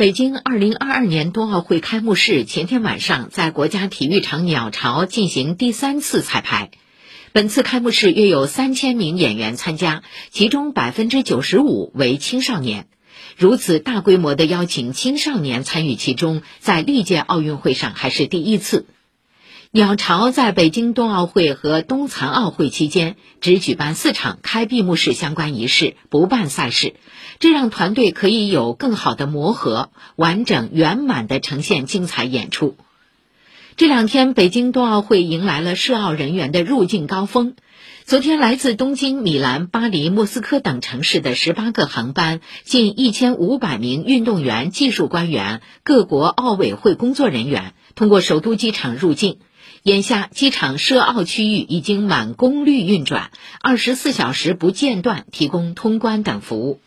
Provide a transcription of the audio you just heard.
北京二零二二年冬奥会开幕式前天晚上，在国家体育场鸟巢进行第三次彩排。本次开幕式约有三千名演员参加，其中百分之九十五为青少年。如此大规模的邀请青少年参与其中，在历届奥运会上还是第一次。鸟巢在北京冬奥会和冬残奥会期间只举办四场开闭幕式相关仪式，不办赛事，这让团队可以有更好的磨合，完整圆满地呈现精彩演出。这两天，北京冬奥会迎来了涉奥人员的入境高峰。昨天，来自东京、米兰、巴黎、莫斯科等城市的十八个航班，近一千五百名运动员、技术官员、各国奥委会工作人员通过首都机场入境。眼下，机场涉奥区域已经满功率运转，二十四小时不间断提供通关等服务。